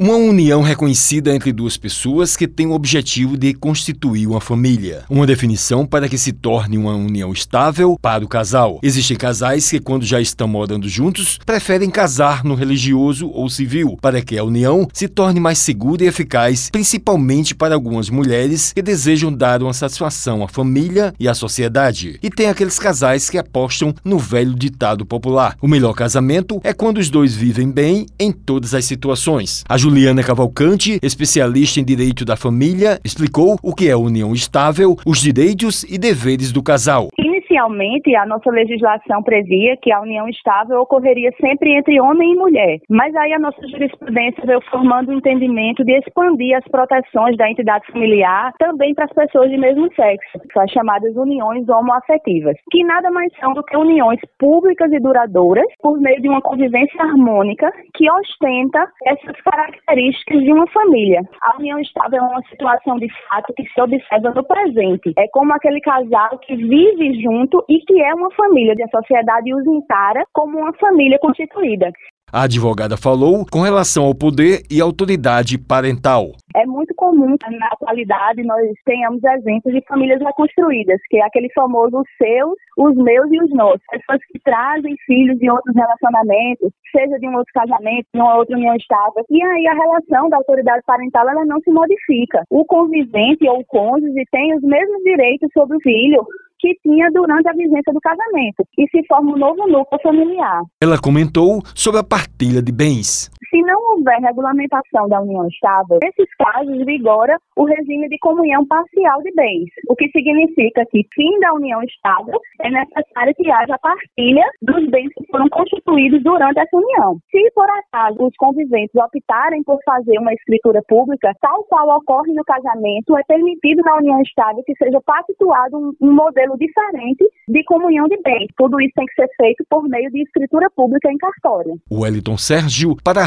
Uma união reconhecida entre duas pessoas que tem o objetivo de constituir uma família. Uma definição para que se torne uma união estável para o casal. Existem casais que, quando já estão morando juntos, preferem casar no religioso ou civil, para que a união se torne mais segura e eficaz, principalmente para algumas mulheres que desejam dar uma satisfação à família e à sociedade. E tem aqueles casais que apostam no velho ditado popular: o melhor casamento é quando os dois vivem bem em todas as situações. Juliana Cavalcante, especialista em direito da família, explicou o que é união estável, os direitos e deveres do casal. Inicialmente, a nossa legislação previa que a união estável ocorreria sempre entre homem e mulher, mas aí a nossa jurisprudência veio formando o entendimento de expandir as proteções da entidade familiar também para as pessoas de mesmo sexo, as chamadas uniões homoafetivas, que nada mais são do que uniões públicas e duradouras por meio de uma convivência harmônica que ostenta essas características de uma família. A união estável é uma situação de fato que se observa no presente. É como aquele casal que vive junto junto e que é uma família, e a sociedade os encara como uma família constituída. A advogada falou com relação ao poder e autoridade parental. É muito comum na atualidade nós tenhamos exemplos de famílias reconstruídas, que é aquele famoso os seus, os meus e os nossos. Pessoas que trazem filhos de outros relacionamentos, seja de um outro casamento, de uma outra união estável. E aí a relação da autoridade parental ela não se modifica. O convivente ou o cônjuge tem os mesmos direitos sobre o filho que tinha durante a vigência do casamento e se forma um novo núcleo familiar. Ela comentou sobre a partilha de bens. Se não houver regulamentação da união estável, nesses casos vigora o regime de comunhão parcial de bens, o que significa que, fim da união estável, é necessário que haja partilha dos bens que foram constituídos durante essa união. Se, por acaso, os conviventes optarem por fazer uma escritura pública, tal qual ocorre no casamento, é permitido na união estável que seja pactuado um, modelo diferente de comunhão de bens. Tudo isso tem que ser feito por meio de escritura pública em cartório. Wellington Sérgio para a